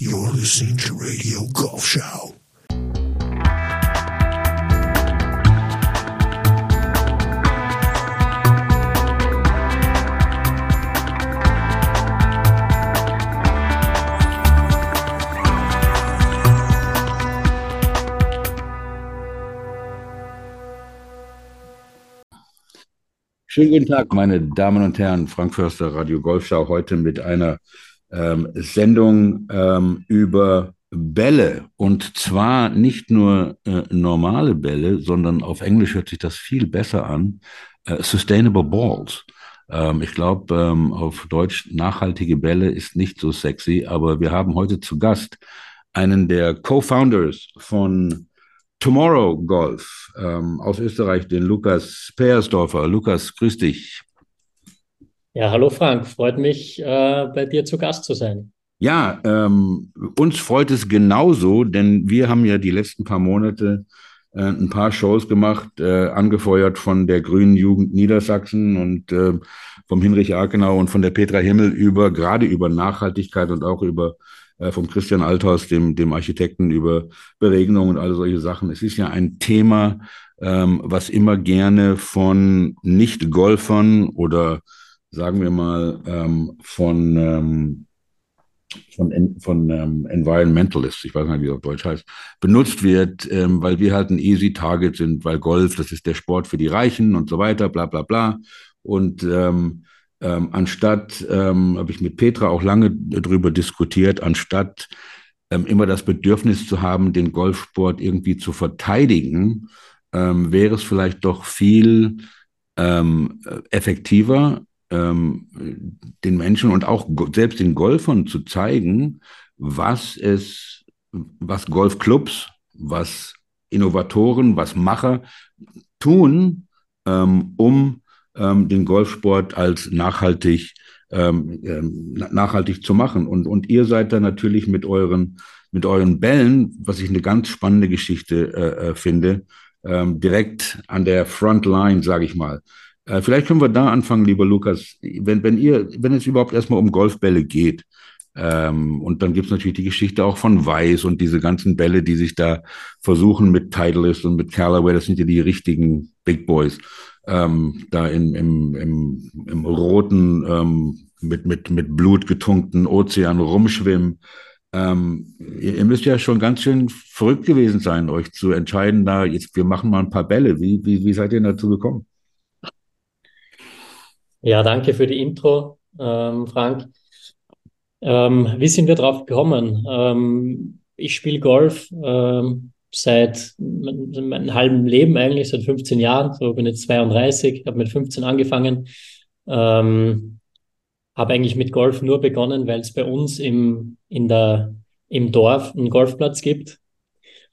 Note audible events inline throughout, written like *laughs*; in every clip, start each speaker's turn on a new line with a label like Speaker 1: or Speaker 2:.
Speaker 1: You're listening to Radio Golf Show.
Speaker 2: Schönen guten Tag, meine Damen und Herren. Frank Förster, Radio Golfschau, heute mit einer ähm, Sendung ähm, über Bälle. Und zwar nicht nur äh, normale Bälle, sondern auf Englisch hört sich das viel besser an. Äh, sustainable Balls. Ähm, ich glaube, ähm, auf Deutsch nachhaltige Bälle ist nicht so sexy, aber wir haben heute zu Gast einen der Co-Founders von Tomorrow Golf ähm, aus Österreich, den Lukas Peersdorfer. Lukas, grüß dich.
Speaker 3: Ja, hallo Frank, freut mich, äh, bei dir zu Gast zu sein.
Speaker 2: Ja, ähm, uns freut es genauso, denn wir haben ja die letzten paar Monate äh, ein paar Shows gemacht, äh, angefeuert von der Grünen Jugend Niedersachsen und äh, vom Hinrich Arkenau und von der Petra Himmel über, gerade über Nachhaltigkeit und auch über äh, vom Christian Althaus, dem, dem Architekten, über Beregnung und all solche Sachen. Es ist ja ein Thema, ähm, was immer gerne von Nicht-Golfern oder sagen wir mal ähm, von ähm, von, von ähm, Environmentalists, ich weiß nicht, wie das auf Deutsch heißt, benutzt wird, ähm, weil wir halt ein easy Target sind, weil Golf, das ist der Sport für die Reichen und so weiter, bla bla bla. Und ähm, ähm, anstatt, habe ich mit Petra auch lange darüber diskutiert, anstatt immer das Bedürfnis zu haben, den Golfsport irgendwie zu verteidigen, wäre es vielleicht doch viel effektiver, ähm, den Menschen und auch selbst den Golfern zu zeigen, was es, was Golfclubs, was Innovatoren, was Macher tun, um ähm, den Golfsport als nachhaltig, ähm, ähm, nachhaltig zu machen. Und, und ihr seid da natürlich mit euren, mit euren Bällen, was ich eine ganz spannende Geschichte äh, äh finde, ähm, direkt an der Frontline, sage ich mal. Äh, vielleicht können wir da anfangen, lieber Lukas. Wenn, wenn ihr, wenn es überhaupt erstmal um Golfbälle geht, ähm, und dann gibt's natürlich die Geschichte auch von Weiß und diese ganzen Bälle, die sich da versuchen mit Titleist und mit Callaway, das sind ja die richtigen Big Boys ähm, da in, im, im, im roten, ähm, mit, mit, mit Blut getunkten Ozean rumschwimmen. Ähm, ihr, ihr, müsst ja schon ganz schön verrückt gewesen sein, euch zu entscheiden, da jetzt, wir machen mal ein paar Bälle. Wie, wie, wie seid ihr dazu gekommen?
Speaker 3: Ja, danke für die Intro, ähm, Frank. Ähm, wie sind wir drauf gekommen? Ähm, ich spiele Golf ähm, seit meinem halben Leben eigentlich, seit 15 Jahren. So bin jetzt 32, habe mit 15 angefangen. Ähm, habe eigentlich mit Golf nur begonnen, weil es bei uns im, in der, im Dorf einen Golfplatz gibt.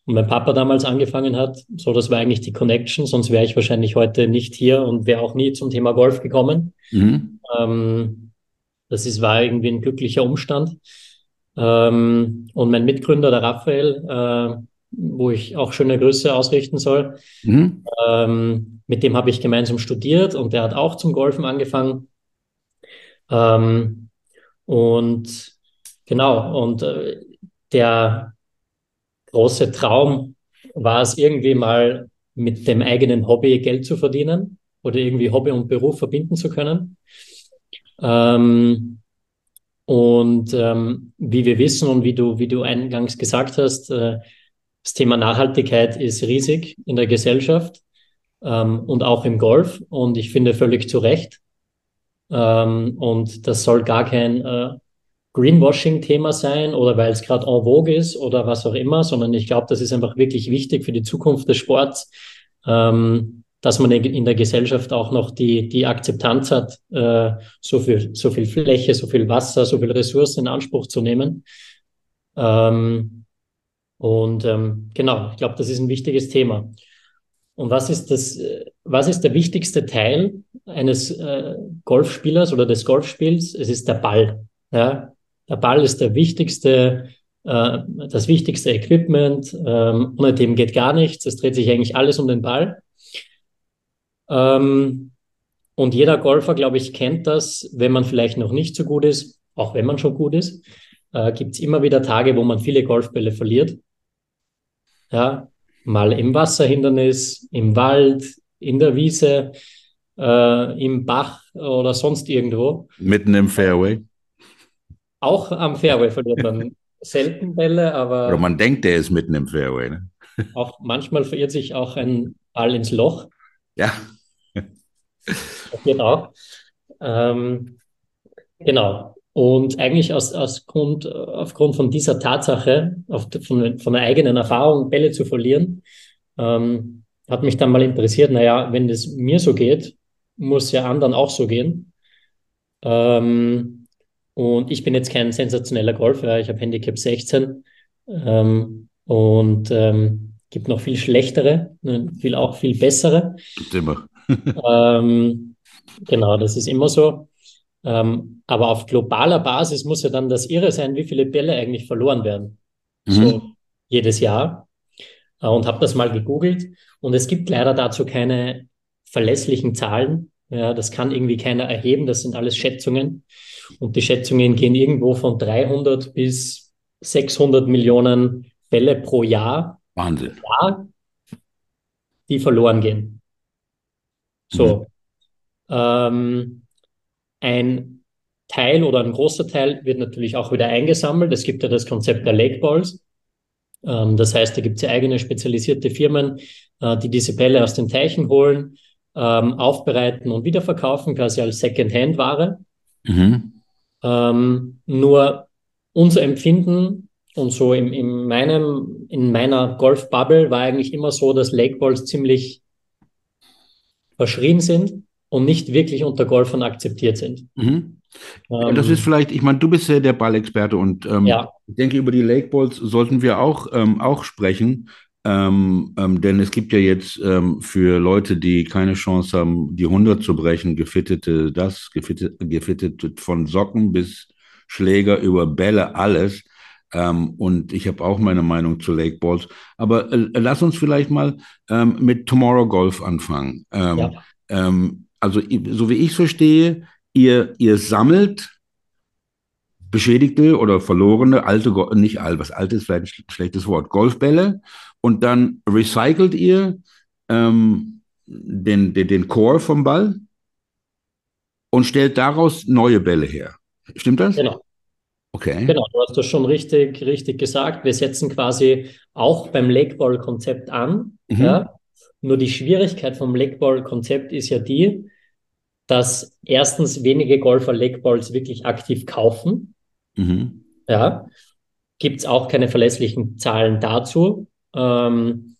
Speaker 3: Und mein Papa damals angefangen hat, so das war eigentlich die Connection, sonst wäre ich wahrscheinlich heute nicht hier und wäre auch nie zum Thema Golf gekommen. Mhm. Ähm, das ist, war irgendwie ein glücklicher Umstand. Ähm, und mein Mitgründer, der Raphael, äh, wo ich auch schöne Grüße ausrichten soll. Mhm. Ähm, mit dem habe ich gemeinsam studiert und der hat auch zum Golfen angefangen. Ähm, und genau, und äh, der große Traum war es irgendwie mal mit dem eigenen Hobby Geld zu verdienen oder irgendwie Hobby und Beruf verbinden zu können. Ähm, und ähm, wie wir wissen und wie du, wie du eingangs gesagt hast, äh, das Thema Nachhaltigkeit ist riesig in der Gesellschaft ähm, und auch im Golf und ich finde völlig zu Recht. Ähm, und das soll gar kein äh, Greenwashing-Thema sein oder weil es gerade en vogue ist oder was auch immer, sondern ich glaube, das ist einfach wirklich wichtig für die Zukunft des Sports, ähm, dass man in der Gesellschaft auch noch die, die Akzeptanz hat, äh, so, viel, so viel Fläche, so viel Wasser, so viel Ressourcen in Anspruch zu nehmen. Ähm, und ähm, genau, ich glaube, das ist ein wichtiges Thema. Und was ist das, was ist der wichtigste Teil eines äh, Golfspielers oder des Golfspiels? Es ist der Ball. Ja? Der Ball ist der wichtigste, äh, das wichtigste Equipment. Ähm, ohne dem geht gar nichts. Es dreht sich eigentlich alles um den Ball. Ähm, und jeder Golfer, glaube ich, kennt das, wenn man vielleicht noch nicht so gut ist, auch wenn man schon gut ist, äh, gibt es immer wieder Tage, wo man viele Golfbälle verliert. Ja, mal im Wasserhindernis, im Wald, in der Wiese, äh, im Bach oder sonst irgendwo.
Speaker 2: Mitten im Fairway.
Speaker 3: Auch am Fairway verliert man selten Bälle, aber.
Speaker 2: Oder man denkt, der ist mitten im Fairway. Ne?
Speaker 3: Auch manchmal verirrt sich auch ein Ball ins Loch.
Speaker 2: Ja.
Speaker 3: Passiert auch. Ähm, genau. Und eigentlich aus, aus Grund, aufgrund von dieser Tatsache, auf, von, von der eigenen Erfahrung, Bälle zu verlieren, ähm, hat mich dann mal interessiert, naja, wenn es mir so geht, muss ja anderen auch so gehen. Ähm, und ich bin jetzt kein sensationeller Golfer, ich habe Handicap 16 ähm, und ähm, gibt noch viel schlechtere, ne, viel auch viel bessere.
Speaker 2: Gibt immer. *laughs*
Speaker 3: ähm, genau, das ist immer so. Ähm, aber auf globaler Basis muss ja dann das Irre sein, wie viele Bälle eigentlich verloren werden. Mhm. So jedes Jahr. Äh, und habe das mal gegoogelt. Und es gibt leider dazu keine verlässlichen Zahlen. Ja, das kann irgendwie keiner erheben. Das sind alles Schätzungen. Und die Schätzungen gehen irgendwo von 300 bis 600 Millionen Fälle pro Jahr.
Speaker 2: Wahnsinn.
Speaker 3: Jahr, die verloren gehen. So. Mhm. Ähm, ein Teil oder ein großer Teil wird natürlich auch wieder eingesammelt. Es gibt ja das Konzept der Lake Balls. Ähm, das heißt, da gibt es ja eigene spezialisierte Firmen, äh, die diese Bälle aus den Teichen holen, ähm, aufbereiten und wiederverkaufen, quasi als Second-Hand-Ware. Mhm. Ähm, nur unser Empfinden und so in, in meinem, in meiner Golf-Bubble war eigentlich immer so, dass Lake Balls ziemlich verschrien sind und nicht wirklich unter Golfern akzeptiert sind.
Speaker 2: Mhm. Ähm, das ist vielleicht, ich meine, du bist ja der Ballexperte und ähm, ja. ich denke, über die Lake Balls sollten wir auch, ähm, auch sprechen. Ähm, ähm, denn es gibt ja jetzt ähm, für Leute, die keine Chance haben, die 100 zu brechen, gefittete, das, gefittet, gefittet von Socken bis Schläger über Bälle, alles. Ähm, und ich habe auch meine Meinung zu Lake Balls. Aber äh, lass uns vielleicht mal ähm, mit Tomorrow Golf anfangen. Ähm, ja. also, so wie ich es verstehe, ihr, ihr sammelt beschädigte oder verlorene alte, nicht alt, was alt ist vielleicht ein schlechtes Wort, Golfbälle und dann recycelt ihr ähm, den, den, den Core vom Ball und stellt daraus neue Bälle her. Stimmt das?
Speaker 3: Genau.
Speaker 2: Okay.
Speaker 3: Genau, du hast das schon richtig, richtig gesagt. Wir setzen quasi auch beim Lakeball-Konzept an. Mhm. Ja. Nur die Schwierigkeit vom Lakeball-Konzept ist ja die, dass erstens wenige Golfer Lakeballs wirklich aktiv kaufen. Mhm. Ja. Gibt es auch keine verlässlichen Zahlen dazu. Ähm,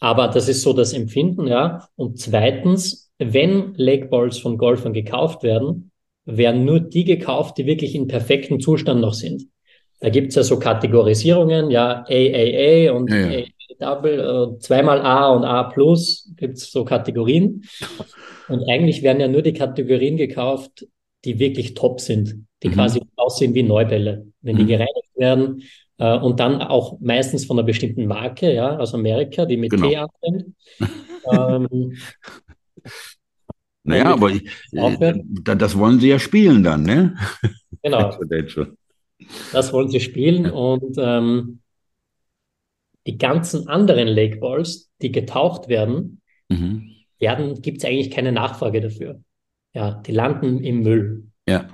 Speaker 3: aber das ist so das Empfinden, ja. Und zweitens, wenn Lake Balls von Golfern gekauft werden, werden nur die gekauft, die wirklich in perfektem Zustand noch sind. Da gibt's ja so Kategorisierungen, ja, AAA und ja, ja. Double, äh, zweimal A und A plus, gibt's so Kategorien. Und eigentlich werden ja nur die Kategorien gekauft, die wirklich top sind, die mhm. quasi aussehen wie Neubälle. Wenn mhm. die gereinigt werden, äh, und dann auch meistens von einer bestimmten Marke, ja, aus Amerika, die mit genau. T anfängt. *laughs* ähm,
Speaker 2: naja, aber ich, äh, das wollen sie ja spielen dann, ne?
Speaker 3: Genau. *laughs* das wollen sie spielen und ähm, die ganzen anderen Lake Balls, die getaucht werden, mhm. werden gibt es eigentlich keine Nachfrage dafür. Ja, die landen im Müll.
Speaker 2: Ja.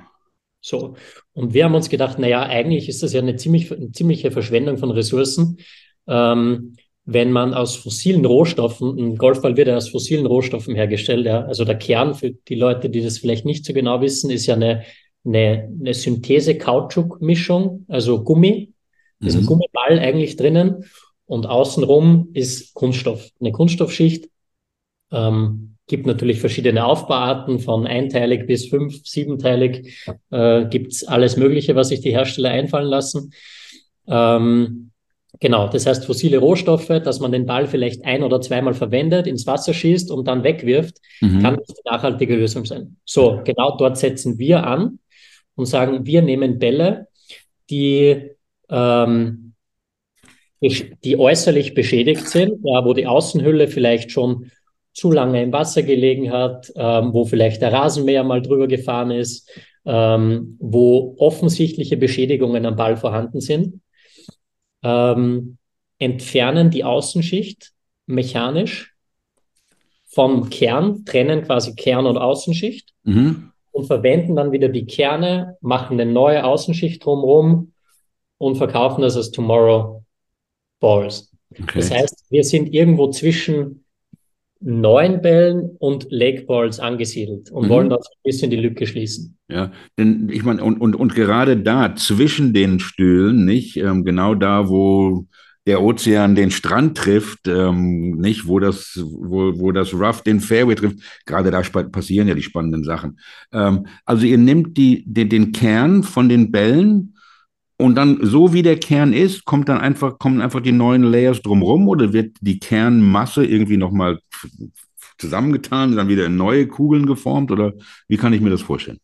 Speaker 3: So. Und wir haben uns gedacht, na ja, eigentlich ist das ja eine, ziemlich, eine ziemliche Verschwendung von Ressourcen, ähm, wenn man aus fossilen Rohstoffen, ein Golfball wird ja aus fossilen Rohstoffen hergestellt, ja. Also der Kern für die Leute, die das vielleicht nicht so genau wissen, ist ja eine, eine, eine Synthese-Kautschuk-Mischung, also Gummi. Mhm. ist ein Gummiball eigentlich drinnen und außenrum ist Kunststoff, eine Kunststoffschicht. Ähm, Gibt natürlich verschiedene Aufbauarten, von einteilig bis fünf, siebenteilig. Äh, Gibt alles Mögliche, was sich die Hersteller einfallen lassen. Ähm, genau, das heißt fossile Rohstoffe, dass man den Ball vielleicht ein oder zweimal verwendet, ins Wasser schießt und dann wegwirft, mhm. kann eine nachhaltige Lösung sein. So, genau dort setzen wir an und sagen, wir nehmen Bälle, die ähm, die äußerlich beschädigt sind, ja, wo die Außenhülle vielleicht schon zu lange im Wasser gelegen hat, ähm, wo vielleicht der Rasenmäher mal drüber gefahren ist, ähm, wo offensichtliche Beschädigungen am Ball vorhanden sind, ähm, entfernen die Außenschicht mechanisch vom Kern, trennen quasi Kern und Außenschicht
Speaker 2: Mhm.
Speaker 3: und verwenden dann wieder die Kerne, machen eine neue Außenschicht drumherum und verkaufen das als Tomorrow Balls.
Speaker 2: Okay.
Speaker 3: Das heißt, wir sind irgendwo zwischen neuen Bällen und Lake Balls angesiedelt und
Speaker 2: Mhm.
Speaker 3: wollen da so ein bisschen die Lücke schließen.
Speaker 2: Ja, denn ich meine, und, und, und gerade da zwischen den Stühlen, nicht, ähm, genau da, wo der Ozean den Strand trifft, ähm, nicht, wo das, wo, wo das Rough den Fairway trifft, gerade da passieren ja die spannenden Sachen. Ähm, also ihr nehmt die, den, den Kern von den Bällen und dann, so wie der Kern ist, kommt dann einfach, kommen einfach die neuen Layers drumrum oder wird die Kernmasse irgendwie nochmal zusammengetan, und dann wieder in neue Kugeln geformt oder wie kann ich mir das vorstellen?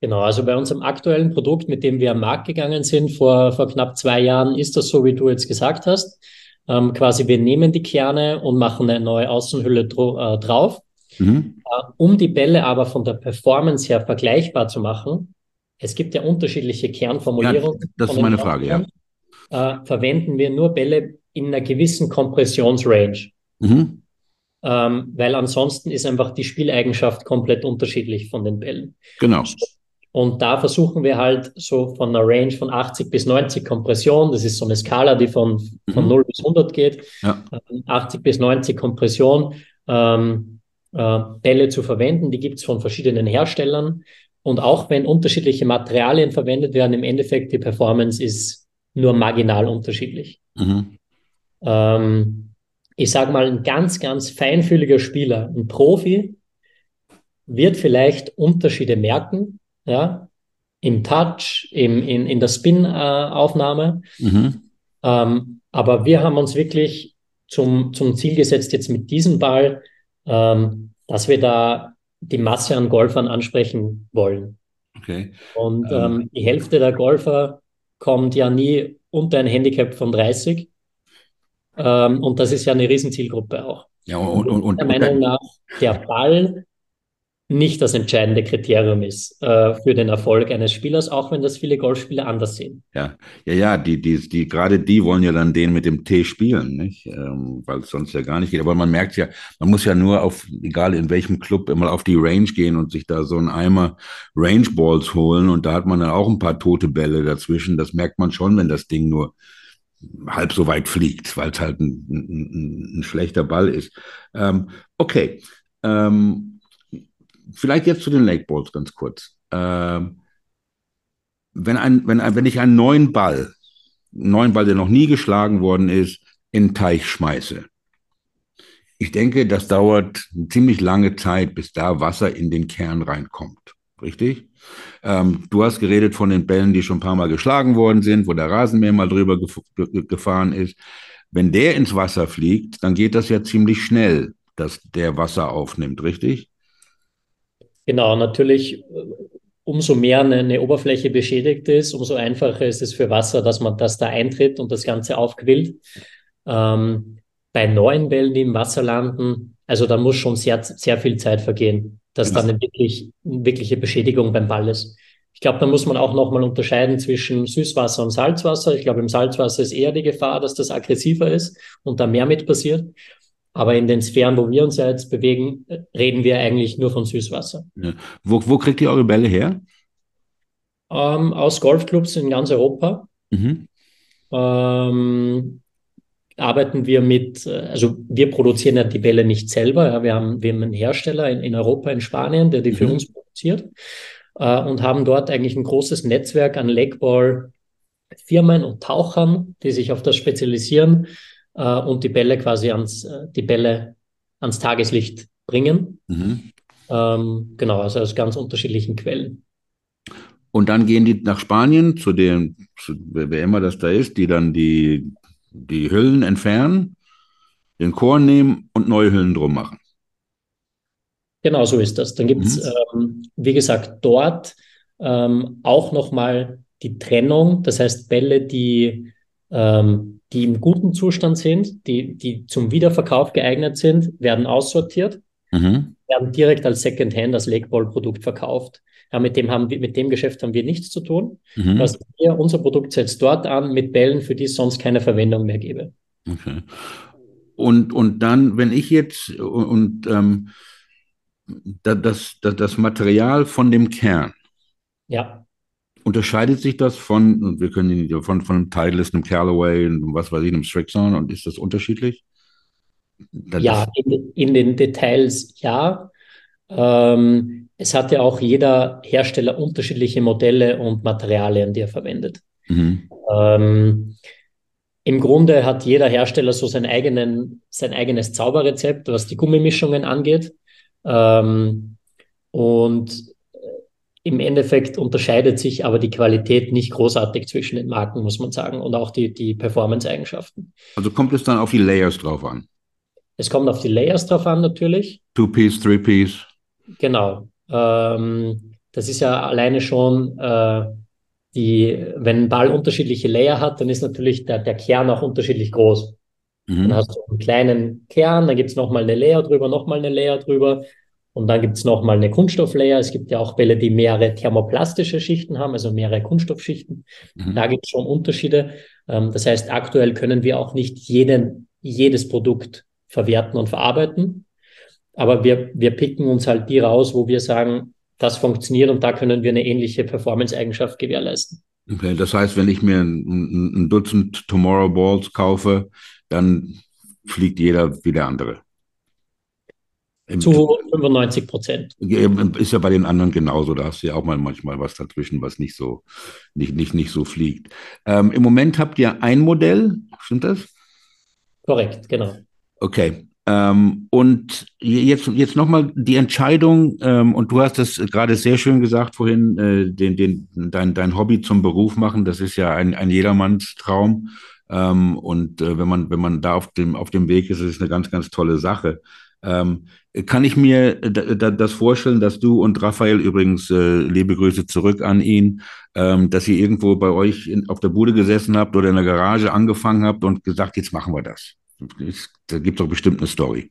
Speaker 3: Genau, also bei unserem aktuellen Produkt, mit dem wir am Markt gegangen sind vor, vor knapp zwei Jahren, ist das so, wie du jetzt gesagt hast. Ähm, quasi, wir nehmen die Kerne und machen eine neue Außenhülle äh, drauf.
Speaker 2: Mhm.
Speaker 3: Äh, um die Bälle aber von der Performance her vergleichbar zu machen, es gibt ja unterschiedliche Kernformulierungen.
Speaker 2: Ja, das ist meine Frage, ja.
Speaker 3: Äh, verwenden wir nur Bälle in einer gewissen Kompressionsrange.
Speaker 2: Mhm.
Speaker 3: Ähm, weil ansonsten ist einfach die Spieleigenschaft komplett unterschiedlich von den Bällen.
Speaker 2: Genau.
Speaker 3: Und da versuchen wir halt so von einer Range von 80 bis 90 Kompression, das ist so eine Skala, die von, von
Speaker 2: Mhm.
Speaker 3: 0 bis 100 geht,
Speaker 2: Ja.
Speaker 3: ähm, 80 bis 90 Kompression, ähm, äh, Bälle zu verwenden. Die gibt es von verschiedenen Herstellern. Und auch wenn unterschiedliche Materialien verwendet werden, im Endeffekt die Performance ist nur marginal unterschiedlich.
Speaker 2: Mhm.
Speaker 3: Ähm, ich sage mal, ein ganz, ganz feinfühliger Spieler, ein Profi, wird vielleicht Unterschiede merken, ja, im Touch, im, in, in der Spin-Aufnahme.
Speaker 2: Mhm.
Speaker 3: Ähm, aber wir haben uns wirklich zum, zum Ziel gesetzt, jetzt mit diesem Ball, ähm, dass wir da die Masse an Golfern ansprechen wollen.
Speaker 2: Okay.
Speaker 3: Und
Speaker 2: Ähm.
Speaker 3: ähm, die Hälfte der Golfer kommt ja nie unter ein Handicap von 30. Ähm, und das ist ja eine Riesenzielgruppe auch.
Speaker 2: Ja, und, und, und,
Speaker 3: Meiner Meinung nach der Ball nicht das entscheidende Kriterium ist äh, für den Erfolg eines Spielers, auch wenn das viele Golfspieler anders sehen.
Speaker 2: ja, ja, ja, die, die, die, gerade die wollen ja dann den mit dem T spielen, nicht? Ähm, weil es sonst ja gar nicht geht. Aber man merkt ja, man muss ja nur auf, egal in welchem Club, immer auf die Range gehen und sich da so einen Eimer Range Balls holen und da hat man dann auch ein paar tote Bälle dazwischen. Das merkt man schon, wenn das Ding nur halb so weit fliegt, weil es halt ein, ein, ein, schlechter Ball ist. Ähm, okay. Ähm, vielleicht jetzt zu den Lake Balls ganz kurz. Ähm, wenn, ein, wenn, ein, wenn ich einen neuen Ball, einen neuen Ball, der noch nie geschlagen worden ist, in den Teich schmeiße, ich denke, das dauert eine ziemlich lange Zeit, bis da Wasser in den Kern reinkommt. Richtig? Ähm, du hast geredet von den Bällen, die schon ein paar Mal geschlagen worden sind, wo der Rasenmäher mal drüber gef gefahren ist. Wenn der ins Wasser fliegt, dann geht das ja ziemlich schnell, dass der Wasser aufnimmt, richtig?
Speaker 3: Genau, natürlich, umso mehr eine, eine, Oberfläche beschädigt ist, umso einfacher ist es für Wasser, dass man das da eintritt und das Ganze aufquillt. Ähm, bei neuen Bällen, die im Wasser landen, also da muss schon sehr, sehr viel Zeit vergehen, dass ja. dann eine, wirklich, eine wirkliche Beschädigung beim Ball ist. Ich glaube, da muss man auch nochmal unterscheiden zwischen Süßwasser und Salzwasser. Ich glaube, im Salzwasser ist eher die Gefahr, dass das aggressiver ist und da mehr mit passiert. Aber in den Sphären, wo wir uns ja jetzt bewegen, reden wir eigentlich nur von Süßwasser.
Speaker 2: Ja. Wo, wo kriegt ihr eure Bälle her?
Speaker 3: Ähm, aus Golfclubs in ganz Europa.
Speaker 2: Mhm.
Speaker 3: Ähm, arbeiten wir mit, also wir produzieren ja die Bälle nicht selber. Ja, wir, haben, wir haben einen Hersteller in, in Europa, in Spanien, der die mhm. für uns produziert äh, und haben dort eigentlich ein großes Netzwerk an Lakeball-Firmen und Tauchern, die sich auf das spezialisieren äh, und die Bälle quasi ans, äh, die Bälle ans Tageslicht bringen.
Speaker 2: Mhm.
Speaker 3: Ähm, genau, also aus ganz unterschiedlichen Quellen.
Speaker 2: Und dann gehen die nach Spanien zu dem, zu, wer immer das da ist, die dann die, die Hüllen entfernen, den Korn nehmen und neue Hüllen drum machen.
Speaker 3: Genau so ist das. Dann gibt es, mhm. ähm, wie gesagt, dort ähm, auch nochmal die Trennung, das heißt Bälle, die, ähm, die im guten Zustand sind, die, die zum Wiederverkauf geeignet sind, werden aussortiert.
Speaker 2: Mhm.
Speaker 3: werden direkt als Secondhand, als Lakeball-Produkt verkauft. Ja, mit, dem haben wir, mit dem Geschäft haben wir nichts zu tun. Mhm. Also wir, unser Produkt setzt dort an mit Bällen, für die es sonst keine Verwendung mehr gäbe.
Speaker 2: Okay. Und, und dann, wenn ich jetzt und, und ähm, das, das, das Material von dem Kern.
Speaker 3: Ja.
Speaker 2: Unterscheidet sich das von, wir können von, von einem Titleist, einem Callaway, was weiß ich, einem Strixon und ist das unterschiedlich?
Speaker 3: Das ja, in, in, den Details ja. Ähm, es hat ja auch jeder Hersteller unterschiedliche Modelle und Materialien, die er verwendet. Mhm. Ähm, Im Grunde hat jeder Hersteller so seinen eigenen, sein eigenes Zauberrezept, was die Gummimischungen angeht. Ähm, und im Endeffekt unterscheidet sich aber die Qualität nicht großartig zwischen den Marken, muss man sagen, und auch die, die Performance-Eigenschaften.
Speaker 2: Also kommt es dann auf die Layers drauf an?
Speaker 3: Es kommt auf die Layers drauf an, natürlich.
Speaker 2: Two-Piece, Three-Piece.
Speaker 3: Genau. Ähm, das ist ja alleine schon äh, die, wenn ein Ball unterschiedliche Layer hat, dann ist natürlich der, der Kern auch unterschiedlich groß. Mhm. Dann hast du einen kleinen Kern, dann gibt es nochmal eine Layer drüber, nochmal eine Layer drüber und dann gibt es nochmal eine Kunststofflayer. Es gibt ja auch Bälle, die mehrere thermoplastische Schichten haben, also mehrere Kunststoffschichten. Mhm. Da gibt es schon Unterschiede. Ähm, das heißt, aktuell können wir auch nicht jeden, jedes Produkt verwerten und verarbeiten. Aber wir, wir picken uns halt die raus, wo wir sagen, das funktioniert und da können wir eine ähnliche Performance-Eigenschaft gewährleisten.
Speaker 2: Okay, das heißt, wenn ich mir ein, ein Dutzend Tomorrow Balls kaufe, dann fliegt jeder wie der andere.
Speaker 3: Zu 95 Prozent.
Speaker 2: Ist ja bei den anderen genauso. Da hast du ja auch mal manchmal was dazwischen, was nicht so, nicht, nicht, nicht so fliegt. Ähm, Im Moment habt ihr ein Modell, stimmt das?
Speaker 3: Korrekt, genau.
Speaker 2: Okay. Ähm, und jetzt, jetzt nochmal die Entscheidung, ähm, und du hast es gerade sehr schön gesagt vorhin, äh, den, den, dein, dein Hobby zum Beruf machen, das ist ja ein, ein Jedermanns Traum. Ähm, und äh, wenn man, wenn man da auf dem, auf dem Weg ist, ist es eine ganz, ganz tolle Sache. Ähm, kann ich mir das vorstellen, dass du und Raphael übrigens äh, liebe Grüße zurück an ihn, ähm, dass ihr irgendwo bei euch auf der Bude gesessen habt oder in der Garage angefangen habt und gesagt, jetzt machen wir das. Da gibt es doch bestimmt eine Story.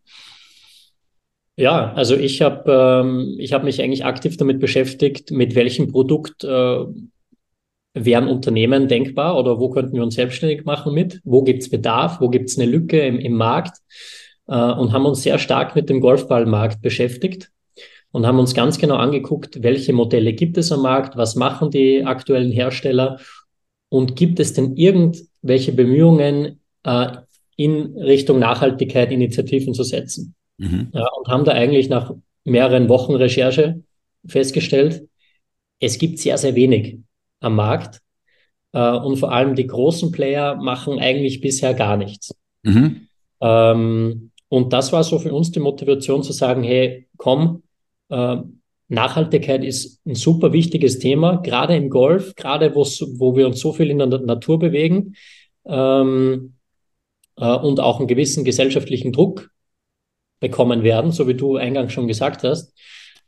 Speaker 3: Ja, also ich habe ähm, hab mich eigentlich aktiv damit beschäftigt, mit welchem Produkt äh, wären Unternehmen denkbar oder wo könnten wir uns selbstständig machen mit? Wo gibt es Bedarf? Wo gibt es eine Lücke im, im Markt? Äh, und haben uns sehr stark mit dem Golfballmarkt beschäftigt und haben uns ganz genau angeguckt, welche Modelle gibt es am Markt, was machen die aktuellen Hersteller und gibt es denn irgendwelche Bemühungen, äh, in Richtung Nachhaltigkeit Initiativen zu setzen? Mhm. Ja, und haben da eigentlich nach mehreren Wochen Recherche festgestellt, es gibt sehr, sehr wenig am Markt. Äh, und vor allem die großen Player machen eigentlich bisher gar nichts. Mhm. Ähm, und das war so für uns die Motivation zu sagen, hey, komm, äh, Nachhaltigkeit ist ein super wichtiges Thema, gerade im Golf, gerade wo wir uns so viel in der Natur bewegen ähm, äh, und auch einen gewissen gesellschaftlichen Druck bekommen werden, so wie du eingangs schon gesagt hast.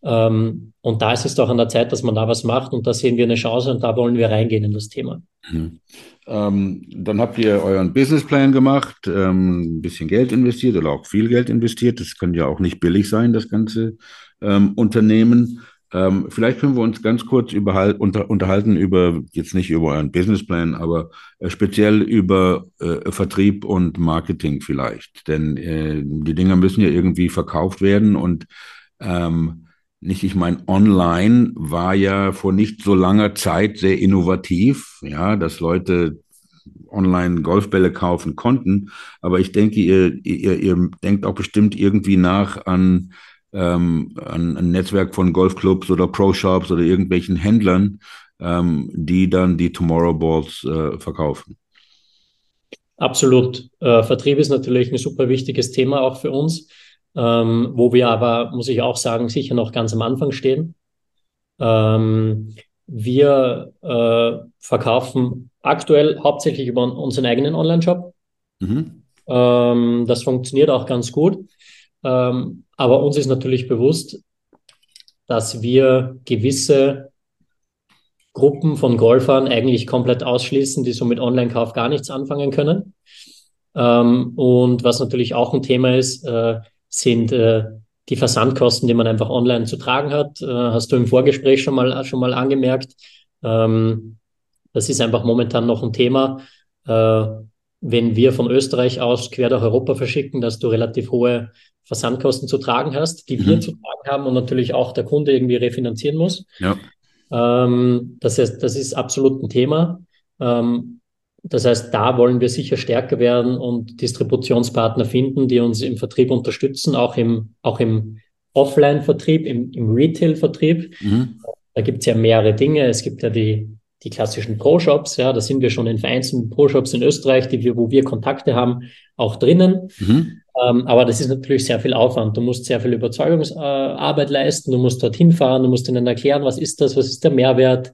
Speaker 3: Ähm, und da ist es doch an der Zeit, dass man da was macht und da sehen wir eine Chance und da wollen wir reingehen in das Thema.
Speaker 2: Mhm. Ähm, dann habt ihr euren Businessplan gemacht, ähm, ein bisschen Geld investiert oder auch viel Geld investiert. Das kann ja auch nicht billig sein, das ganze ähm, Unternehmen. Ähm, vielleicht können wir uns ganz kurz überhalt, unter, unterhalten über, jetzt nicht über euren Businessplan, aber äh, speziell über äh, Vertrieb und Marketing vielleicht. Denn äh, die Dinger müssen ja irgendwie verkauft werden und ähm, nicht, ich meine, online war ja vor nicht so langer Zeit sehr innovativ, ja, dass Leute online Golfbälle kaufen konnten. Aber ich denke, ihr, ihr, ihr denkt auch bestimmt irgendwie nach an, ähm, an ein Netzwerk von Golfclubs oder Pro-Shops oder irgendwelchen Händlern, ähm, die dann die Tomorrow Balls äh, verkaufen.
Speaker 3: Absolut. Äh, Vertrieb ist natürlich ein super wichtiges Thema auch für uns ähm, wo wir aber, muss ich auch sagen, sicher noch ganz am Anfang stehen. Ähm, wir äh, verkaufen aktuell hauptsächlich über unseren eigenen Online-Shop. Mhm. Ähm, das funktioniert auch ganz gut. Ähm, aber uns ist natürlich bewusst, dass wir gewisse Gruppen von Golfern eigentlich komplett ausschließen, die so mit Online-Kauf gar nichts anfangen können. Ähm, und was natürlich auch ein Thema ist, äh, sind äh, die Versandkosten, die man einfach online zu tragen hat, äh, hast du im Vorgespräch schon mal, schon mal angemerkt. Ähm, das ist einfach momentan noch ein Thema. Äh, wenn wir von Österreich aus quer durch Europa verschicken, dass du relativ hohe Versandkosten zu tragen hast, die mhm. wir zu tragen haben und natürlich auch der Kunde irgendwie refinanzieren muss. Ja. Ähm, das, heißt, das ist absolut ein Thema. Ähm, das heißt, da wollen wir sicher stärker werden und Distributionspartner finden, die uns im Vertrieb unterstützen, auch im, auch im Offline-Vertrieb, im, im Retail-Vertrieb. Mhm. Da gibt es ja mehrere Dinge. Es gibt ja die, die klassischen Pro-Shops, ja, da sind wir schon in vereinzelten Pro-Shops in Österreich, die wir, wo wir Kontakte haben, auch drinnen. Mhm. Ähm, aber das ist natürlich sehr viel Aufwand. Du musst sehr viel Überzeugungsarbeit leisten, du musst dorthin fahren, du musst ihnen erklären, was ist das, was ist der Mehrwert.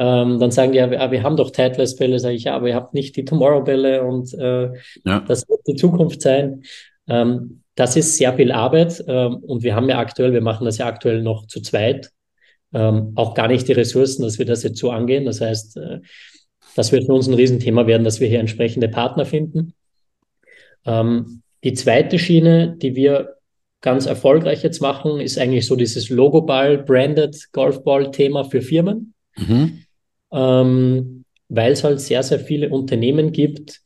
Speaker 3: Ähm, dann sagen die, ja, wir, wir haben doch Titleist-Bälle, sage ich, ja, aber ihr habt nicht die Tomorrow-Bälle und äh, ja. das wird die Zukunft sein. Ähm, das ist sehr viel Arbeit ähm, und wir haben ja aktuell, wir machen das ja aktuell noch zu zweit, ähm, auch gar nicht die Ressourcen, dass wir das jetzt so angehen. Das heißt, äh, das wird für uns ein Riesenthema werden, dass wir hier entsprechende Partner finden. Ähm, die zweite Schiene, die wir ganz erfolgreich jetzt machen, ist eigentlich so dieses Logoball, Branded Golfball-Thema für Firmen. Mhm. Ähm, weil es halt sehr, sehr viele Unternehmen gibt,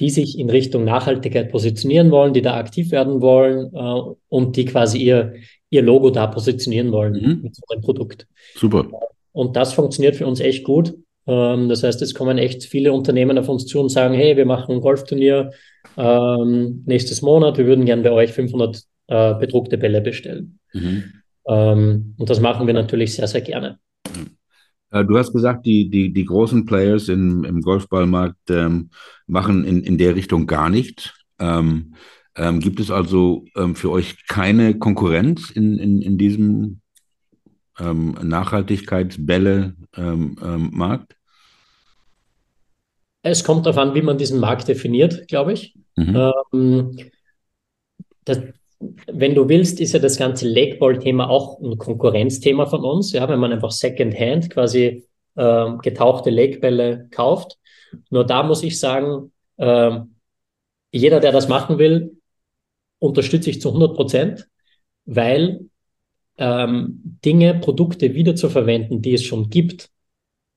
Speaker 3: die sich in Richtung Nachhaltigkeit positionieren wollen, die da aktiv werden wollen äh, und die quasi ihr, ihr Logo da positionieren wollen mhm. mit so einem Produkt.
Speaker 2: Super.
Speaker 3: Und das funktioniert für uns echt gut. Ähm, das heißt, es kommen echt viele Unternehmen auf uns zu und sagen, hey, wir machen ein Golfturnier ähm, nächstes Monat, wir würden gerne bei euch 500 äh, bedruckte Bälle bestellen. Mhm. Ähm, und das machen wir natürlich sehr, sehr gerne.
Speaker 2: Äh, du hast gesagt, die, die, die großen Players im, im Golfballmarkt ähm, machen in, in der Richtung gar nichts. Ähm, ähm, gibt es also ähm, für euch keine Konkurrenz in, in, in diesem ähm, Nachhaltigkeitsbälle-Markt? Ähm,
Speaker 3: es kommt darauf an, wie man diesen Markt definiert, glaube ich. Mhm. Das, wenn du willst, ist ja das ganze Legball-Thema auch ein Konkurrenzthema von uns. Ja, wenn man einfach Secondhand quasi äh, getauchte Legbälle kauft. Nur da muss ich sagen, äh, jeder, der das machen will, unterstütze ich zu 100 Prozent, weil ähm, Dinge, Produkte wieder zu verwenden, die es schon gibt,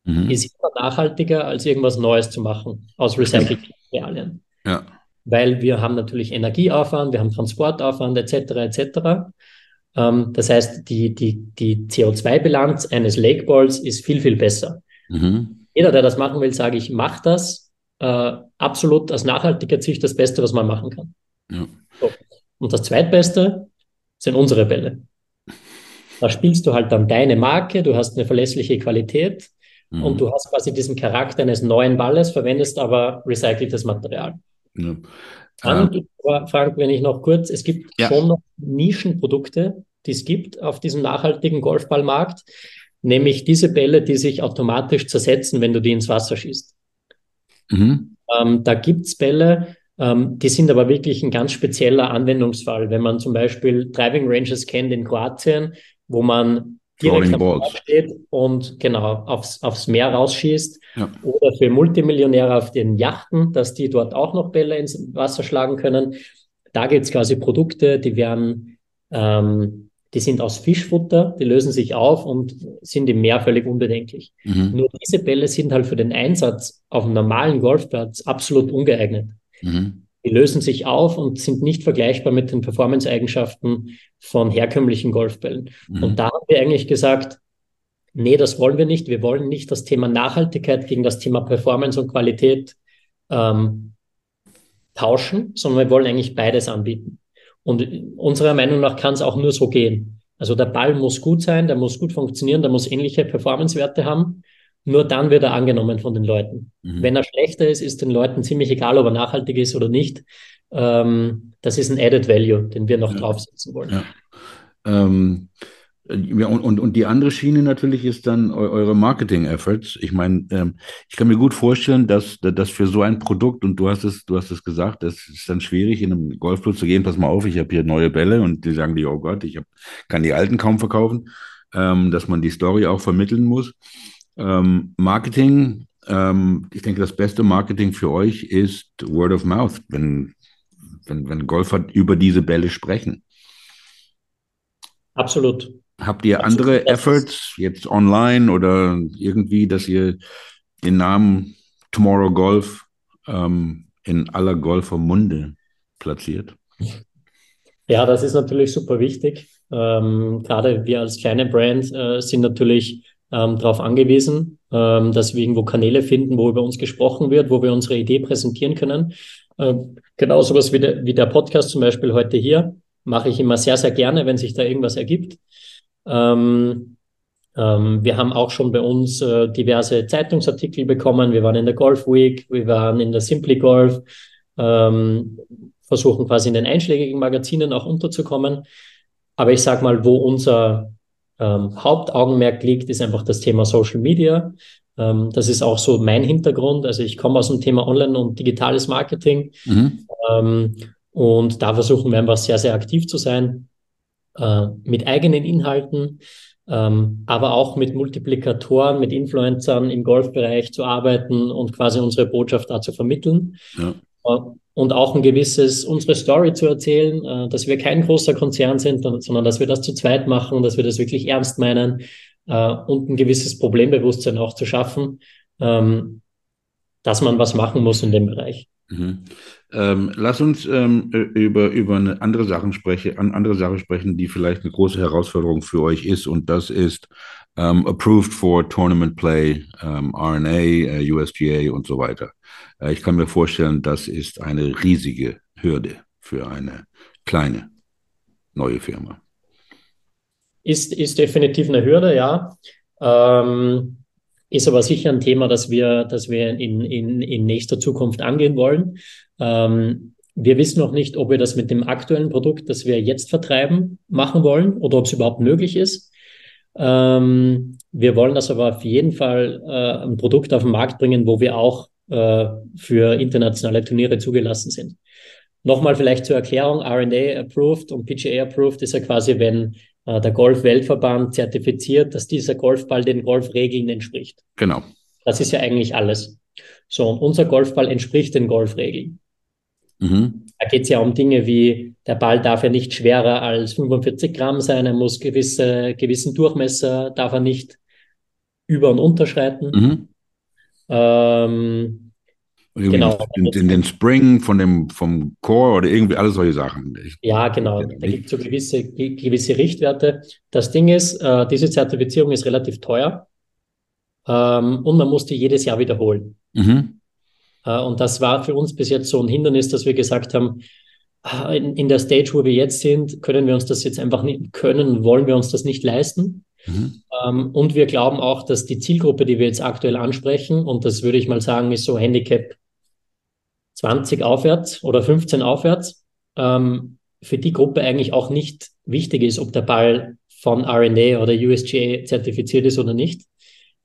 Speaker 3: mhm. ist immer nachhaltiger, als irgendwas Neues zu machen aus recycelten Materialien. Ja weil wir haben natürlich Energieaufwand, wir haben Transportaufwand etc. etc. Ähm, das heißt, die, die, die CO2-Bilanz eines Lakeballs ist viel, viel besser. Mhm. Jeder, der das machen will, sage ich, mach das. Äh, absolut aus nachhaltiger Sicht das Beste, was man machen kann. Ja. So. Und das Zweitbeste sind unsere Bälle. Da spielst du halt dann deine Marke, du hast eine verlässliche Qualität mhm. und du hast quasi diesen Charakter eines neuen Balles, verwendest aber recyceltes Material. Ja. Dann es, Frank, wenn ich noch kurz, es gibt ja. schon noch Nischenprodukte, die es gibt auf diesem nachhaltigen Golfballmarkt, nämlich diese Bälle, die sich automatisch zersetzen, wenn du die ins Wasser schießt. Mhm. Ähm, da gibt es Bälle, ähm, die sind aber wirklich ein ganz spezieller Anwendungsfall. Wenn man zum Beispiel Driving Ranges kennt in Kroatien, wo man direkt am steht und genau aufs, aufs Meer rausschießt. Ja. Oder für Multimillionäre auf den Yachten, dass die dort auch noch Bälle ins Wasser schlagen können. Da gibt es quasi Produkte, die werden, ähm, die sind aus Fischfutter, die lösen sich auf und sind im Meer völlig unbedenklich. Mhm. Nur diese Bälle sind halt für den Einsatz auf einem normalen Golfplatz absolut ungeeignet. Mhm. Die lösen sich auf und sind nicht vergleichbar mit den Performance-Eigenschaften von herkömmlichen Golfbällen. Mhm. Und da haben wir eigentlich gesagt, nee, das wollen wir nicht. Wir wollen nicht das Thema Nachhaltigkeit gegen das Thema Performance und Qualität ähm, tauschen, sondern wir wollen eigentlich beides anbieten. Und unserer Meinung nach kann es auch nur so gehen. Also der Ball muss gut sein, der muss gut funktionieren, der muss ähnliche Performance-Werte haben. Nur dann wird er angenommen von den Leuten. Mhm. Wenn er schlechter ist, ist den Leuten ziemlich egal, ob er nachhaltig ist oder nicht. Ähm, das ist ein Added Value, den wir noch ja. draufsetzen wollen. Ja.
Speaker 2: Ähm, ja, und, und, und die andere Schiene natürlich ist dann eure Marketing-Efforts. Ich meine, ähm, ich kann mir gut vorstellen, dass, dass für so ein Produkt, und du hast es, du hast es gesagt, das ist dann schwierig, in einem Golfclub zu gehen, pass mal auf, ich habe hier neue Bälle und die sagen die, oh Gott, ich hab, kann die alten kaum verkaufen, ähm, dass man die Story auch vermitteln muss. Ähm, Marketing, ähm, ich denke, das beste Marketing für euch ist Word of Mouth, wenn, wenn, wenn Golfer über diese Bälle sprechen.
Speaker 3: Absolut.
Speaker 2: Habt ihr Absolut. andere Efforts jetzt online oder irgendwie, dass ihr den Namen Tomorrow Golf ähm, in aller Golfer Munde platziert?
Speaker 3: Ja, das ist natürlich super wichtig. Ähm, gerade wir als kleine Brand äh, sind natürlich ähm, darauf angewiesen, ähm, dass wir irgendwo Kanäle finden, wo über uns gesprochen wird, wo wir unsere Idee präsentieren können. Ähm, genau sowas wie der, wie der Podcast zum Beispiel heute hier mache ich immer sehr, sehr gerne, wenn sich da irgendwas ergibt. Ähm, ähm, wir haben auch schon bei uns äh, diverse Zeitungsartikel bekommen. Wir waren in der Golf Week, wir waren in der Simply Golf, ähm, versuchen quasi in den einschlägigen Magazinen auch unterzukommen. Aber ich sage mal, wo unser ähm, Hauptaugenmerk liegt, ist einfach das Thema Social Media. Ähm, das ist auch so mein Hintergrund. Also ich komme aus dem Thema Online- und digitales Marketing. Mhm. Ähm, und da versuchen wir einfach sehr, sehr aktiv zu sein, äh, mit eigenen Inhalten, ähm, aber auch mit Multiplikatoren, mit Influencern im Golfbereich zu arbeiten und quasi unsere Botschaft da zu vermitteln. Ja. Äh, und auch ein gewisses, unsere Story zu erzählen, äh, dass wir kein großer Konzern sind, sondern dass wir das zu zweit machen, dass wir das wirklich ernst meinen äh, und ein gewisses Problembewusstsein auch zu schaffen, ähm, dass man was machen muss in dem Bereich.
Speaker 2: Mhm. Ähm, lass uns ähm, über, über eine andere Sachen sprechen, an andere Sache sprechen, die vielleicht eine große Herausforderung für euch ist, und das ist um, approved for Tournament Play, um, RNA, uh, USGA und so weiter. Uh, ich kann mir vorstellen, das ist eine riesige Hürde für eine kleine neue Firma.
Speaker 3: Ist, ist definitiv eine Hürde, ja. Ähm, ist aber sicher ein Thema, das wir, das wir in, in, in nächster Zukunft angehen wollen. Ähm, wir wissen noch nicht, ob wir das mit dem aktuellen Produkt, das wir jetzt vertreiben, machen wollen oder ob es überhaupt möglich ist. Ähm, wir wollen das aber auf jeden Fall äh, ein Produkt auf den Markt bringen, wo wir auch äh, für internationale Turniere zugelassen sind. Nochmal vielleicht zur Erklärung, RNA approved und PGA approved ist ja quasi, wenn äh, der Golf-Weltverband zertifiziert, dass dieser Golfball den Golfregeln entspricht.
Speaker 2: Genau.
Speaker 3: Das ist ja eigentlich alles. So, und unser Golfball entspricht den Golfregeln. Mhm. Da geht es ja um Dinge wie, der Ball darf ja nicht schwerer als 45 Gramm sein, er muss gewisse, gewissen Durchmesser, darf er nicht über- und unterschreiten. Mhm. Ähm,
Speaker 2: Genau. Den, den, den, Spring von dem, vom Core oder irgendwie alle solche Sachen.
Speaker 3: Ich, ja, genau. Da gibt es so gewisse, gewisse Richtwerte. Das Ding ist, äh, diese Zertifizierung ist relativ teuer ähm, und man muss die jedes Jahr wiederholen. Mhm. Äh, und das war für uns bis jetzt so ein Hindernis, dass wir gesagt haben, ah, in, in, der Stage, wo wir jetzt sind, können wir uns das jetzt einfach nicht, können, wollen wir uns das nicht leisten. Mhm. Ähm, und wir glauben auch, dass die Zielgruppe, die wir jetzt aktuell ansprechen, und das würde ich mal sagen, ist so Handicap 20 aufwärts oder 15 aufwärts, ähm, für die Gruppe eigentlich auch nicht wichtig ist, ob der Ball von RNA oder USGA zertifiziert ist oder nicht,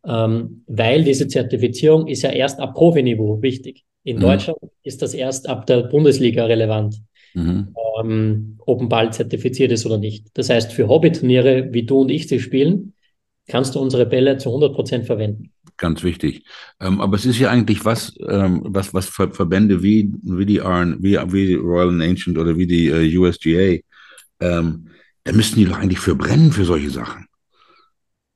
Speaker 3: ähm, weil diese Zertifizierung ist ja erst ab Profiniveau wichtig. In mhm. Deutschland ist das erst ab der Bundesliga relevant, mhm. ähm, ob ein Ball zertifiziert ist oder nicht. Das heißt, für Hobbyturniere, wie du und ich sie spielen, kannst du unsere Bälle zu 100 Prozent verwenden
Speaker 2: ganz wichtig. Ähm, aber es ist ja eigentlich was, ähm, was, was Ver Verbände wie, wie die RN, wie, wie Royal and Ancient oder wie die äh, USGA, ähm, da müssten die doch eigentlich für brennen für solche Sachen.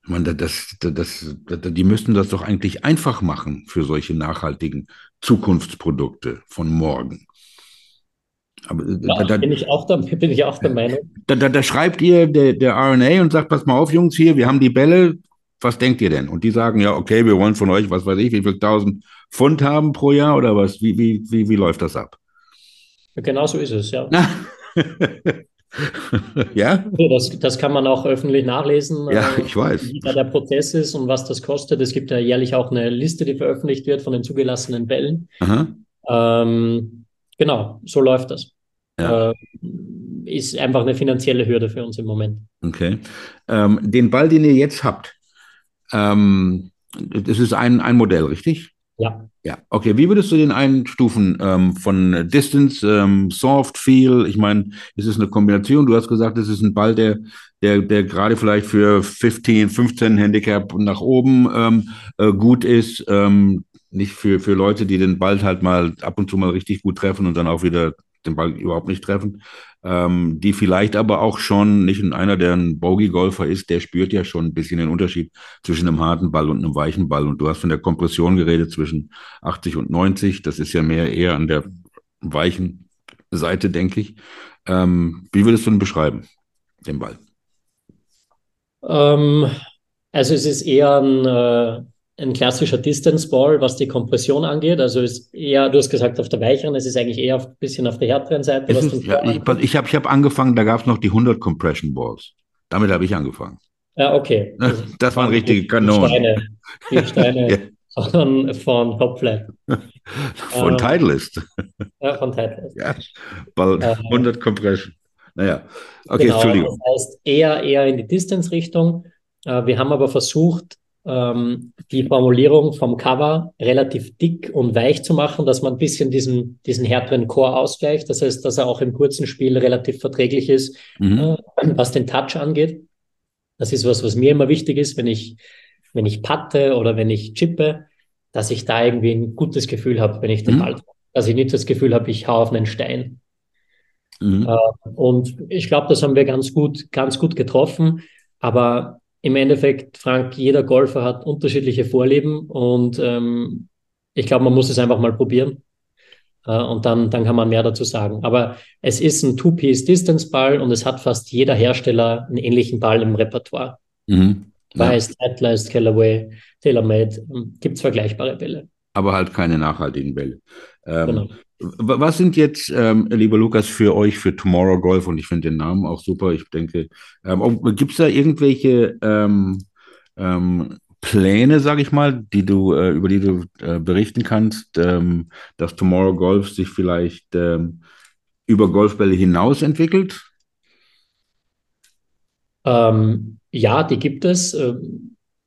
Speaker 2: Ich meine, das, das, das, das, die müssten das doch eigentlich einfach machen für solche nachhaltigen Zukunftsprodukte von morgen.
Speaker 3: Aber, äh, ja, da, bin, ich auch der, *laughs* bin ich auch der Meinung.
Speaker 2: Da, da, da schreibt ihr der, der RNA und sagt, pass mal auf, Jungs, hier, wir haben die Bälle, was denkt ihr denn? Und die sagen, ja, okay, wir wollen von euch, was weiß ich, wie viel tausend Pfund haben pro Jahr oder was? Wie, wie, wie, wie läuft das ab?
Speaker 3: Genau so ist es, ja. *laughs*
Speaker 2: ja?
Speaker 3: Das, das kann man auch öffentlich nachlesen.
Speaker 2: Ja, äh, ich weiß.
Speaker 3: Wie da der Prozess ist und was das kostet. Es gibt ja jährlich auch eine Liste, die veröffentlicht wird von den zugelassenen Bällen. Ähm, genau, so läuft das. Ja. Äh, ist einfach eine finanzielle Hürde für uns im Moment.
Speaker 2: Okay. Ähm, den Ball, den ihr jetzt habt, ähm, das ist ein, ein Modell, richtig?
Speaker 3: Ja.
Speaker 2: Ja, okay. Wie würdest du den einstufen ähm, von Distance, ähm, Soft, Feel? Ich meine, es ist eine Kombination. Du hast gesagt, es ist ein Ball, der, der, der gerade vielleicht für 15, 15 Handicap nach oben ähm, äh, gut ist. Ähm, nicht für, für Leute, die den Ball halt mal ab und zu mal richtig gut treffen und dann auch wieder den Ball überhaupt nicht treffen, ähm, die vielleicht aber auch schon, nicht einer, der ein Bogey-Golfer ist, der spürt ja schon ein bisschen den Unterschied zwischen einem harten Ball und einem weichen Ball. Und du hast von der Kompression geredet zwischen 80 und 90. Das ist ja mehr eher an der weichen Seite, denke ich. Ähm, wie würdest du ihn beschreiben, den Ball?
Speaker 3: Ähm, also es ist eher ein, äh, ein klassischer Distance Ball, was die Kompression angeht. Also ist eher, du hast gesagt, auf der weicheren, es ist eigentlich eher ein bisschen auf der härteren Seite.
Speaker 2: Ist, ja, ich ich habe hab angefangen, da gab es noch die 100 Compression Balls. Damit habe ich angefangen.
Speaker 3: Ja, okay.
Speaker 2: Das, *laughs* das waren richtige Kanonen. Die
Speaker 3: Steine, die *laughs* Steine ja. von, von Topflat. *laughs*
Speaker 2: von ähm, Titleist.
Speaker 3: Ja, von Titleist.
Speaker 2: Ja, Ball, 100 Compression. Naja, okay,
Speaker 3: genau,
Speaker 2: Entschuldigung.
Speaker 3: Das heißt eher, eher in die Distance-Richtung. Äh, wir haben aber versucht, ähm, die Formulierung vom Cover relativ dick und weich zu machen, dass man ein bisschen diesen, diesen härteren Core ausgleicht. Das heißt, dass er auch im kurzen Spiel relativ verträglich ist, mhm. äh, was den Touch angeht. Das ist was, was mir immer wichtig ist, wenn ich, wenn ich patte oder wenn ich chippe, dass ich da irgendwie ein gutes Gefühl habe, wenn ich den mhm. Ball, dass ich nicht das Gefühl habe, ich hau auf einen Stein. Mhm. Äh, und ich glaube, das haben wir ganz gut, ganz gut getroffen. Aber im Endeffekt, Frank, jeder Golfer hat unterschiedliche Vorlieben und ähm, ich glaube, man muss es einfach mal probieren. Äh, und dann, dann kann man mehr dazu sagen. Aber es ist ein Two-Piece-Distance-Ball und es hat fast jeder Hersteller einen ähnlichen Ball im Repertoire. Mhm. Ja. Weiß, Atlas, Callaway, TaylorMade, ähm, gibt es vergleichbare Bälle.
Speaker 2: Aber halt keine nachhaltigen Bälle. Ähm, genau. Was sind jetzt, ähm, lieber Lukas, für euch für Tomorrow Golf? Und ich finde den Namen auch super. Ich denke, ähm, gibt es da irgendwelche ähm, ähm, Pläne, sage ich mal, die du, äh, über die du äh, berichten kannst, ähm, dass Tomorrow Golf sich vielleicht ähm, über Golfbälle hinaus entwickelt?
Speaker 3: ja, die gibt es.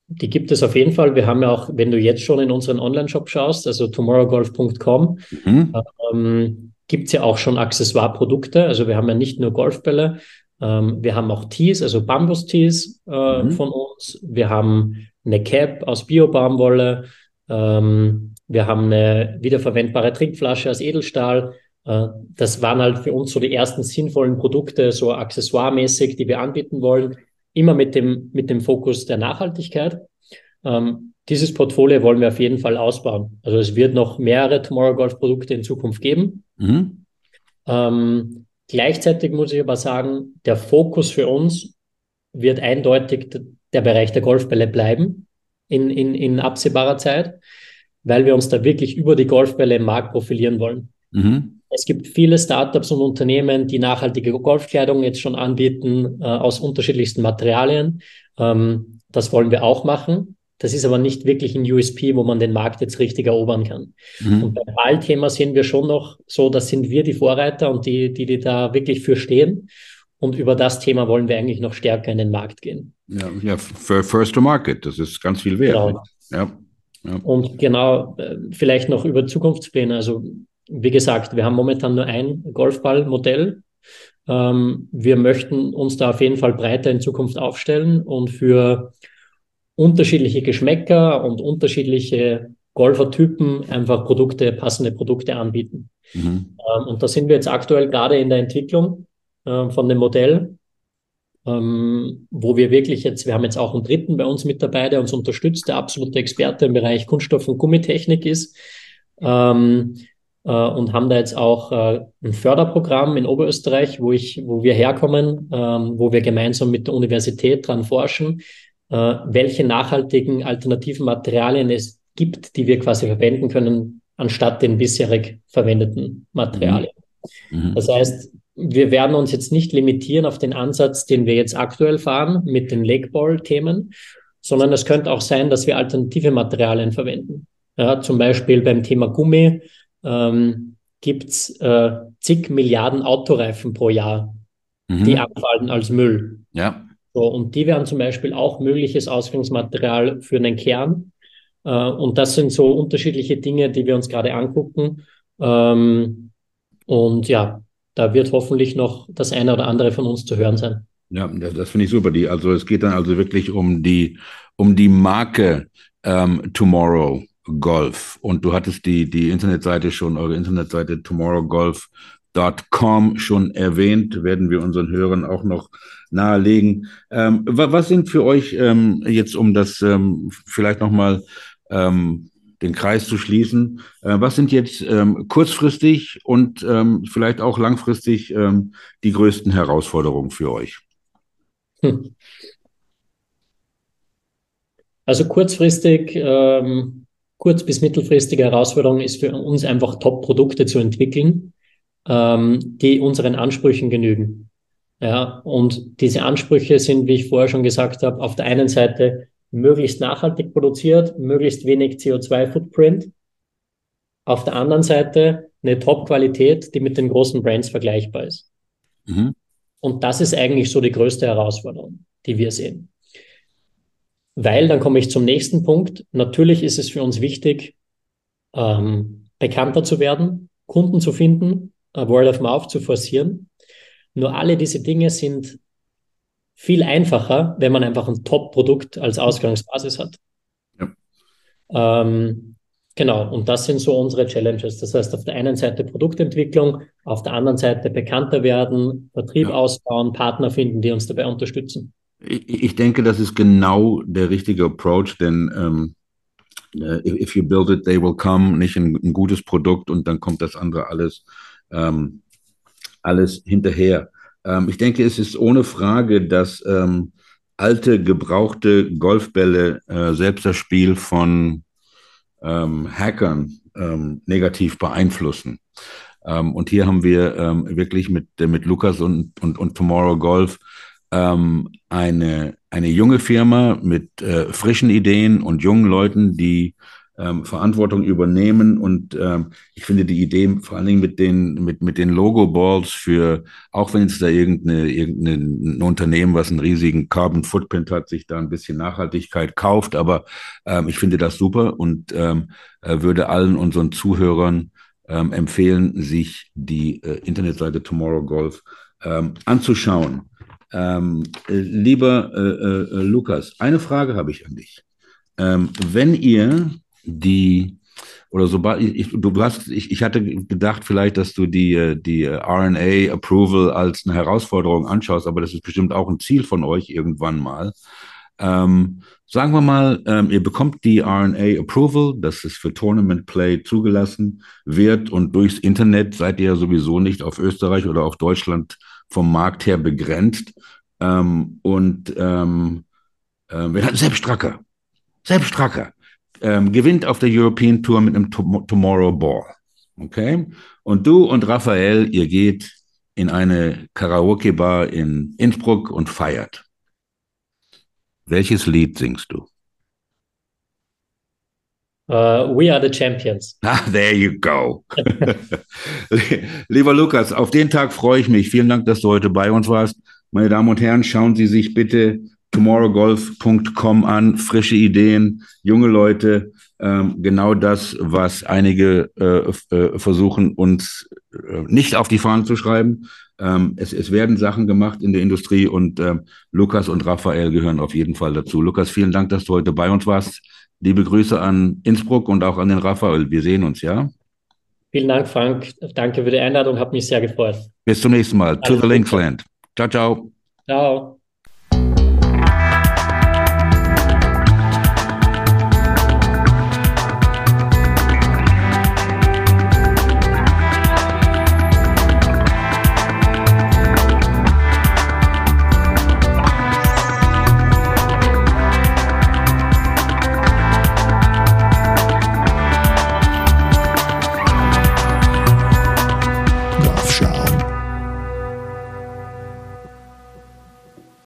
Speaker 3: Die gibt es auf jeden Fall. Wir haben ja auch, wenn du jetzt schon in unseren Online-Shop schaust, also tomorrowgolf.com, mhm. ähm, gibt es ja auch schon Accessoire-Produkte. Also wir haben ja nicht nur Golfbälle, ähm, wir haben auch Tees, also Bambus-Tees äh, mhm. von uns. Wir haben eine Cap aus Bio-Baumwolle. Ähm, wir haben eine wiederverwendbare Trinkflasche aus Edelstahl. Äh, das waren halt für uns so die ersten sinnvollen Produkte, so accessoiremäßig, die wir anbieten wollen immer mit dem, mit dem Fokus der Nachhaltigkeit. Ähm, dieses Portfolio wollen wir auf jeden Fall ausbauen. Also es wird noch mehrere Tomorrow Golf Produkte in Zukunft geben. Mhm. Ähm, gleichzeitig muss ich aber sagen, der Fokus für uns wird eindeutig der Bereich der Golfbälle bleiben in, in, in absehbarer Zeit, weil wir uns da wirklich über die Golfbälle im Markt profilieren wollen. Mhm. Es gibt viele Startups und Unternehmen, die nachhaltige Golfkleidung jetzt schon anbieten äh, aus unterschiedlichsten Materialien. Ähm, das wollen wir auch machen. Das ist aber nicht wirklich ein USP, wo man den Markt jetzt richtig erobern kann. Mhm. Und beim Ballthema sehen wir schon noch so, das sind wir die Vorreiter und die, die, die da wirklich für stehen. Und über das Thema wollen wir eigentlich noch stärker in den Markt gehen.
Speaker 2: Ja, ja first to market, das ist ganz viel wert.
Speaker 3: Genau. Ja, ja. Und genau, äh, vielleicht noch über Zukunftspläne. Also wie gesagt, wir haben momentan nur ein Golfballmodell. Ähm, wir möchten uns da auf jeden Fall breiter in Zukunft aufstellen und für unterschiedliche Geschmäcker und unterschiedliche Golfertypen einfach Produkte, passende Produkte anbieten. Mhm. Ähm, und da sind wir jetzt aktuell gerade in der Entwicklung äh, von dem Modell, ähm, wo wir wirklich jetzt, wir haben jetzt auch einen Dritten bei uns mit dabei, der uns unterstützt, der absolute Experte im Bereich Kunststoff- und Gummitechnik ist. Ähm, äh, und haben da jetzt auch äh, ein Förderprogramm in Oberösterreich, wo ich, wo wir herkommen, ähm, wo wir gemeinsam mit der Universität dran forschen, äh, welche nachhaltigen alternativen Materialien es gibt, die wir quasi verwenden können, anstatt den bisherig verwendeten Materialien. Mhm. mhm. Das heißt, wir werden uns jetzt nicht limitieren auf den Ansatz, den wir jetzt aktuell fahren mit den Lakeball-Themen, sondern es könnte auch sein, dass wir alternative Materialien verwenden. Ja, zum Beispiel beim Thema Gummi ähm, gibt es äh, zig Milliarden Autoreifen pro Jahr, mhm. die abfallen als Müll.
Speaker 2: Ja.
Speaker 3: So, und die wären zum Beispiel auch mögliches Ausgangsmaterial für einen Kern. Äh, und das sind so unterschiedliche Dinge, die wir uns gerade angucken. Ähm, und ja, da wird hoffentlich noch das eine oder andere von uns zu hören sein.
Speaker 2: Ja, das, das finde ich super. Die, also es geht dann also wirklich um die, um die Marke ähm, Tomorrow. Golf. Und du hattest die, die Internetseite schon, eure Internetseite tomorrowgolf.com golf.com schon erwähnt, werden wir unseren Hörern auch noch nahelegen. Ähm, was sind für euch ähm, jetzt, um das ähm, vielleicht nochmal ähm, den Kreis zu schließen, äh, was sind jetzt ähm, kurzfristig und ähm, vielleicht auch langfristig ähm, die größten Herausforderungen für euch? Hm.
Speaker 3: Also kurzfristig, ähm, kurz- bis mittelfristige Herausforderung ist für uns einfach Top-Produkte zu entwickeln, ähm, die unseren Ansprüchen genügen. Ja, und diese Ansprüche sind, wie ich vorher schon gesagt habe, auf der einen Seite möglichst nachhaltig produziert, möglichst wenig CO2-Footprint. Auf der anderen Seite eine Top-Qualität, die mit den großen Brands vergleichbar ist. Mhm. Und das ist eigentlich so die größte Herausforderung, die wir sehen. Weil, dann komme ich zum nächsten Punkt. Natürlich ist es für uns wichtig, ähm, bekannter zu werden, Kunden zu finden, äh, Word of Mouth zu forcieren. Nur alle diese Dinge sind viel einfacher, wenn man einfach ein Top-Produkt als Ausgangsbasis hat. Ja. Ähm, genau, und das sind so unsere Challenges. Das heißt, auf der einen Seite Produktentwicklung, auf der anderen Seite bekannter werden, Vertrieb ja. ausbauen, Partner finden, die uns dabei unterstützen.
Speaker 2: Ich, ich denke, das ist genau der richtige Approach, denn ähm, äh, if you build it, they will come, nicht ein, ein, gutes Produkt und dann kommt das andere alles, ähm, alles hinterher. Ähm, ich denke, es ist ohne Frage, dass ähm, alte, gebrauchte Golfbälle äh, selbst das Spiel von ähm, Hackern ähm, negativ beeinflussen. Ähm, und hier haben wir wirklich mit, mit Lukas und, und, und Tomorrow Golf ähm, eine, eine junge Firma mit äh, frischen Ideen und jungen Leuten, die ähm, Verantwortung übernehmen. Und ähm, ich finde die Idee vor allen Dingen mit den, mit, mit den Logo-Balls für, auch wenn es da irgendeine, irgendein Unternehmen, was einen riesigen Carbon Footprint hat, sich da ein bisschen Nachhaltigkeit kauft. Aber ähm, ich finde das super und ähm, äh, würde allen unseren Zuhörern ähm, empfehlen, sich die äh, Internetseite Tomorrow Golf ähm, anzuschauen. Ähm, äh, lieber äh, äh, Lukas, eine Frage habe ich an dich. Ähm, wenn ihr die oder sobald ich, du hast, ich, ich hatte gedacht vielleicht, dass du die, äh, die äh, RNA Approval als eine Herausforderung anschaust, aber das ist bestimmt auch ein Ziel von euch irgendwann mal. Ähm, sagen wir mal, ähm, ihr bekommt die RNA Approval, dass es für Tournament Play zugelassen wird und durchs Internet seid ihr ja sowieso nicht auf Österreich oder auf Deutschland vom Markt her begrenzt. Ähm, und ähm, äh, wir hatten Sepp Stracker. Sepp Stracker ähm, gewinnt auf der European Tour mit einem Tomorrow Ball. Okay? Und du und Raphael, ihr geht in eine Karaoke-Bar in Innsbruck und feiert. Welches Lied singst du?
Speaker 3: Uh, we are the champions. *laughs*
Speaker 2: Ah, there you go. *laughs* *laughs* Lieber Lukas, auf den Tag freue ich mich. Vielen Dank, dass du heute bei uns warst. Meine Damen und Herren, schauen Sie sich bitte tomorrowgolf.com an. Frische Ideen, junge Leute. Ähm, genau das, was einige äh, äh, versuchen, uns äh, nicht auf die Fahnen zu schreiben. Ähm, es, es, werden Sachen gemacht in der Industrie und äh, Lukas und Raphael gehören auf jeden Fall dazu. Lukas, vielen Dank, dass du heute bei uns warst. Liebe Grüße an Innsbruck und auch an den Raphael. Wir sehen uns, ja?
Speaker 3: Vielen Dank, Frank. Danke für die Einladung. Hat mich sehr gefreut.
Speaker 2: Bis zum nächsten Mal. Alles to the Linksland. Ciao, ciao. Ciao.